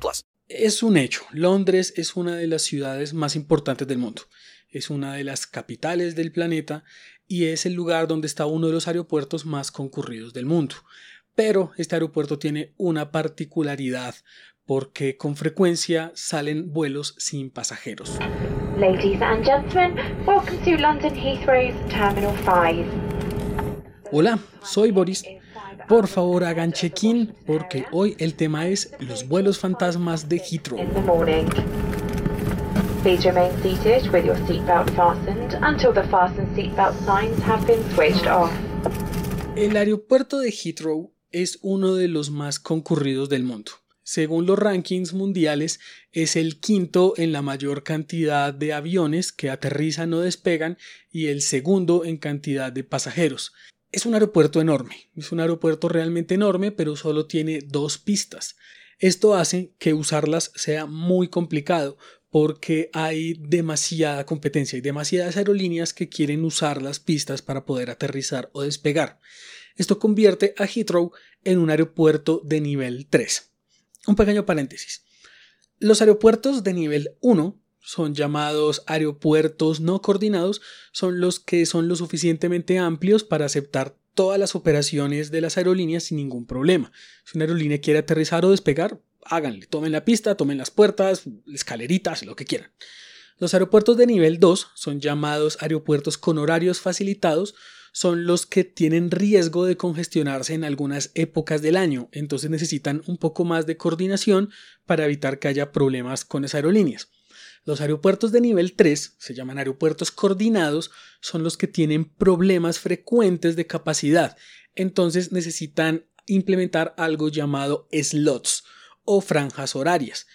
plus. Es un hecho. Londres es una de las ciudades más importantes del mundo. Es una de las capitales del planeta y es el lugar donde está uno de los aeropuertos más concurridos del mundo. Pero este aeropuerto tiene una particularidad porque con frecuencia salen vuelos sin pasajeros. Ladies and gentlemen, welcome to London Heathrow's Terminal 5. Hola, soy Boris. Por favor hagan check-in porque hoy el tema es los vuelos fantasmas de Heathrow. Please remain seated with your seatbelt fastened until the fasten seatbelt signs have been switched off. El aeropuerto de Heathrow es uno de los más concurridos del mundo. Según los rankings mundiales, es el quinto en la mayor cantidad de aviones que aterrizan o despegan y el segundo en cantidad de pasajeros. Es un aeropuerto enorme, es un aeropuerto realmente enorme, pero solo tiene dos pistas. Esto hace que usarlas sea muy complicado porque hay demasiada competencia, hay demasiadas aerolíneas que quieren usar las pistas para poder aterrizar o despegar. Esto convierte a Heathrow en un aeropuerto de nivel 3. Un pequeño paréntesis. Los aeropuertos de nivel 1 son llamados aeropuertos no coordinados, son los que son lo suficientemente amplios para aceptar todas las operaciones de las aerolíneas sin ningún problema. Si una aerolínea quiere aterrizar o despegar, háganle, tomen la pista, tomen las puertas, escaleritas, lo que quieran. Los aeropuertos de nivel 2 son llamados aeropuertos con horarios facilitados, son los que tienen riesgo de congestionarse en algunas épocas del año, entonces necesitan un poco más de coordinación para evitar que haya problemas con las aerolíneas. Los aeropuertos de nivel 3, se llaman aeropuertos coordinados, son los que tienen problemas frecuentes de capacidad, entonces necesitan implementar algo llamado slots o franjas horarias.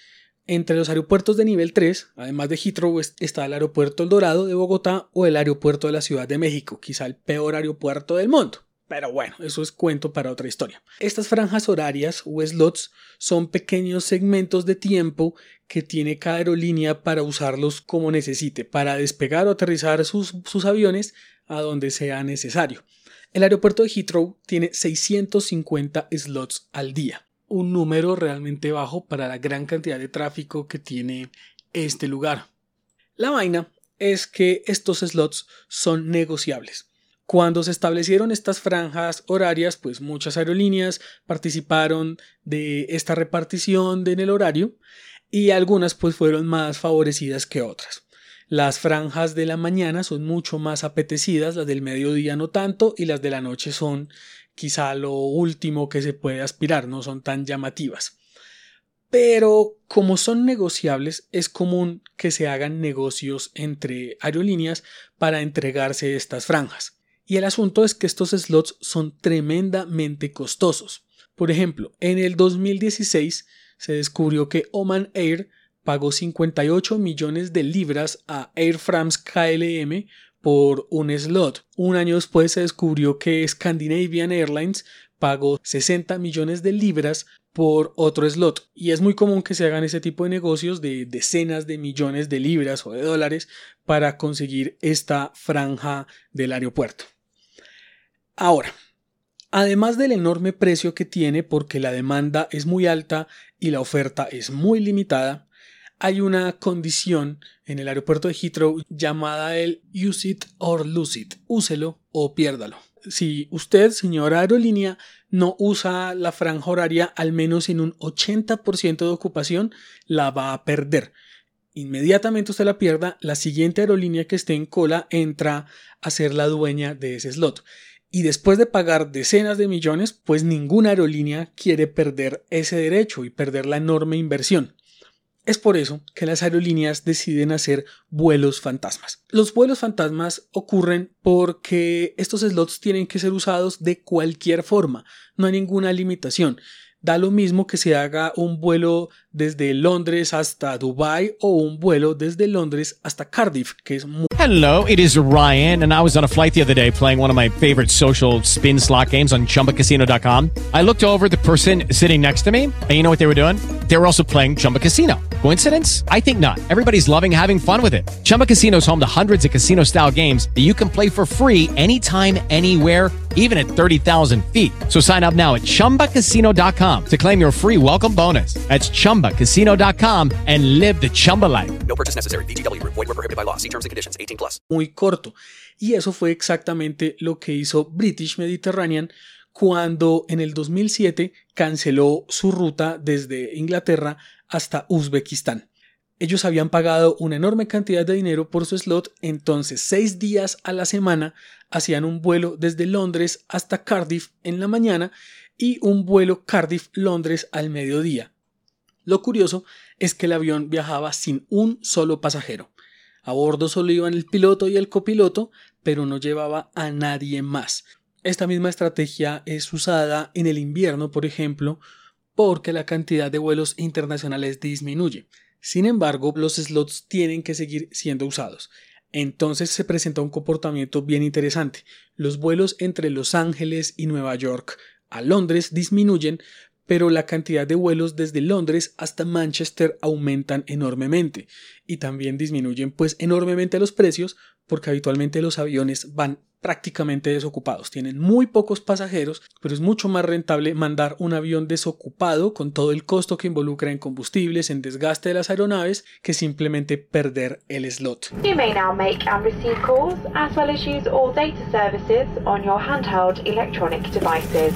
Entre los aeropuertos de nivel 3, además de Heathrow, está el aeropuerto El Dorado de Bogotá o el aeropuerto de la Ciudad de México, quizá el peor aeropuerto del mundo. Pero bueno, eso es cuento para otra historia. Estas franjas horarias o slots son pequeños segmentos de tiempo que tiene cada aerolínea para usarlos como necesite, para despegar o aterrizar sus, aviones a donde sea necesario. El aeropuerto de Heathrow tiene 650 slots al día un número realmente bajo para la gran cantidad de tráfico que tiene este lugar. La vaina es que estos slots son negociables. Cuando se establecieron estas franjas horarias, pues muchas aerolíneas participaron de esta repartición en el horario y algunas pues fueron más favorecidas que otras. Las franjas de la mañana son mucho más apetecidas, las del mediodía no tanto y las de la noche son quizá lo último que se puede aspirar, no son tan llamativas. Pero como son negociables, es común que se hagan negocios entre aerolíneas para entregarse estas franjas. Y el asunto es que estos slots son tremendamente costosos. Por ejemplo, en el 2016 se descubrió que Oman Air pagó 58 millones de libras a Air France KLM por un slot. Un año después se descubrió que Scandinavian Airlines pagó 60 millones de libras por otro slot. Y es muy común que se hagan ese tipo de negocios de decenas de millones de libras o de dólares para conseguir esta franja del aeropuerto. Ahora, además del enorme precio que tiene porque la demanda es muy alta y la oferta es muy limitada, hay una condición en el aeropuerto de Heathrow llamada el use it or lose it, úselo o piérdalo. Si usted, señora aerolínea, no usa la franja horaria al menos en un 80% de ocupación, la va a perder. Inmediatamente usted la pierda, la siguiente aerolínea que esté en cola entra a ser la dueña de ese slot. Y después de pagar decenas de millones, pues ninguna aerolínea quiere perder ese derecho y perder la enorme inversión. Es por eso que las aerolíneas deciden hacer vuelos fantasmas. Los vuelos fantasmas ocurren porque estos slots tienen que ser usados de cualquier forma, no hay ninguna limitación. Da lo mismo que se haga un vuelo desde Londres hasta Dubai o un vuelo desde Londres hasta Cardiff, que es muy Hello, it is Ryan, and I was on a flight the other day playing one of my favorite social spin slot games on chumbacasino.com. I looked over the person sitting next to me, and you know what they were doing? They were also playing Chumba Casino. Coincidence? I think not. Everybody's loving having fun with it. Chumba Casino is home to hundreds of casino style games that you can play for free anytime, anywhere, even at 30,000 feet. So sign up now at chumbacasino.com to claim your free welcome bonus. That's chumbacasino.com and live the Chumba life. No purchase necessary. VGW Group. Void were prohibited by law. See terms and conditions. 18 plus. muy corto. Y eso fue exactamente lo que hizo British Mediterranean cuando en el 2007 canceló su ruta desde Inglaterra hasta Uzbekistán. Ellos habían pagado una enorme cantidad de dinero por su slot, entonces seis días a la semana hacían un vuelo desde Londres hasta Cardiff en la mañana y un vuelo Cardiff-Londres al mediodía. Lo curioso es que el avión viajaba sin un solo pasajero. A bordo solo iban el piloto y el copiloto, pero no llevaba a nadie más. Esta misma estrategia es usada en el invierno, por ejemplo, porque la cantidad de vuelos internacionales disminuye. Sin embargo, los slots tienen que seguir siendo usados. Entonces se presenta un comportamiento bien interesante. Los vuelos entre Los Ángeles y Nueva York a Londres disminuyen, pero la cantidad de vuelos desde Londres hasta Manchester aumentan enormemente y también disminuyen pues enormemente los precios porque habitualmente los aviones van prácticamente desocupados, tienen muy pocos pasajeros, pero es mucho más rentable mandar un avión desocupado con todo el costo que involucra en combustibles, en desgaste de las aeronaves, que simplemente perder el slot. You may now make and receive calls, as well as use all data services on your handheld electronic devices.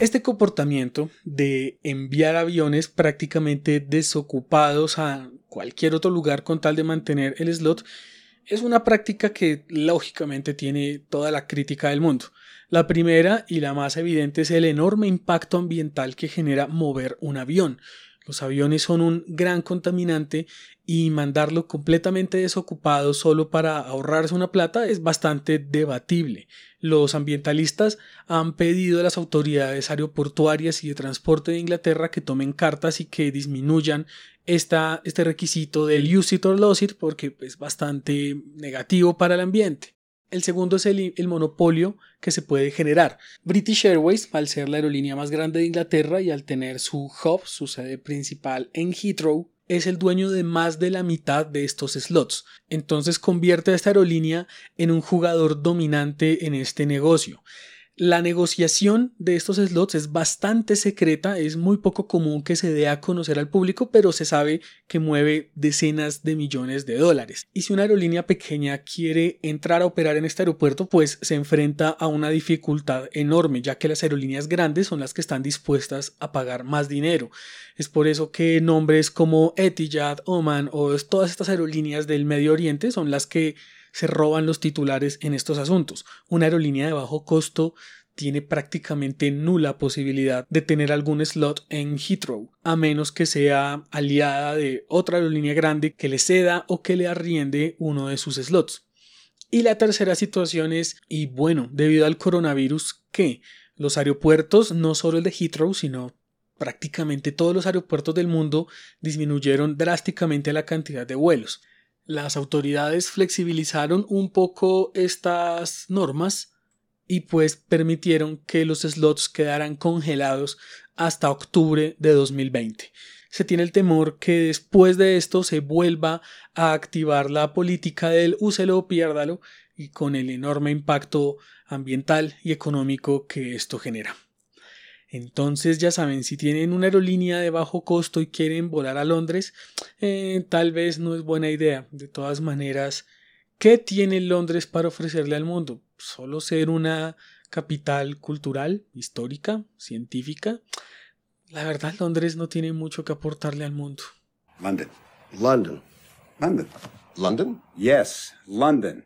Este comportamiento de enviar aviones prácticamente desocupados a cualquier otro lugar con tal de mantener el slot es una práctica que lógicamente tiene toda la crítica del mundo. La primera y la más evidente es el enorme impacto ambiental que genera mover un avión. Los aviones son un gran contaminante y mandarlo completamente desocupado solo para ahorrarse una plata es bastante debatible. Los ambientalistas han pedido a las autoridades aeroportuarias y de transporte de Inglaterra que tomen cartas y que disminuyan esta, este requisito del use it or lose it porque es bastante negativo para el ambiente. El segundo es el, monopolio que se puede generar. British Airways, al ser la aerolínea más grande de Inglaterra y al tener su hub, su sede principal en Heathrow, es el dueño de más de la mitad de estos slots. Entonces convierte a esta aerolínea en un jugador dominante en este negocio. La negociación de estos slots es bastante secreta, es muy poco común que se dé a conocer al público, pero se sabe que mueve decenas de millones de dólares. Y si una aerolínea pequeña quiere entrar a operar en este aeropuerto, pues se enfrenta a una dificultad enorme, ya que las aerolíneas grandes son las que están dispuestas a pagar más dinero. Es por eso que nombres como Etihad, Oman o todas estas aerolíneas del Medio Oriente son las que se roban los titulares en estos asuntos. Una aerolínea de bajo costo tiene prácticamente nula posibilidad de tener algún slot en Heathrow, a menos que sea aliada de otra aerolínea grande que le ceda o que le arriende uno de sus slots. Y la tercera situación es, y bueno, debido al coronavirus, que los aeropuertos, no solo el de Heathrow, sino prácticamente todos los aeropuertos del mundo disminuyeron drásticamente la cantidad de vuelos las autoridades flexibilizaron un poco estas normas y pues permitieron que los slots quedaran congelados hasta octubre de 2020. Se tiene el temor que después de esto se vuelva a activar la política del úselo o piérdalo y con el enorme impacto ambiental y económico que esto genera. Entonces ya saben, si tienen una aerolínea de bajo costo y quieren volar a Londres, eh, tal vez no es buena idea. De todas maneras, ¿qué tiene Londres para ofrecerle al mundo? Solo ser una capital cultural, histórica, científica. La verdad, Londres no tiene mucho que aportarle al mundo. London. London. London. London? Yes, London.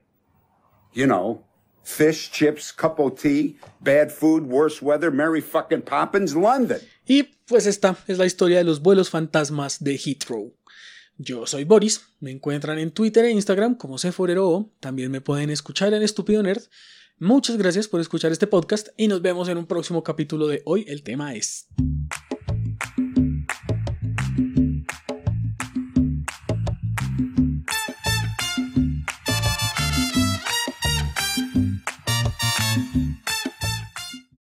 You know, fish, chips, cup of tea, bad food, worse weather, Mary fucking Poppins, London. Y pues esta es la historia de los vuelos fantasmas de Heathrow. Yo soy Boris, me encuentran en Twitter e Instagram como Seforero, también me pueden escuchar en Estúpido Nerd. Muchas gracias por escuchar este podcast y nos vemos en un próximo capítulo de hoy. El tema es...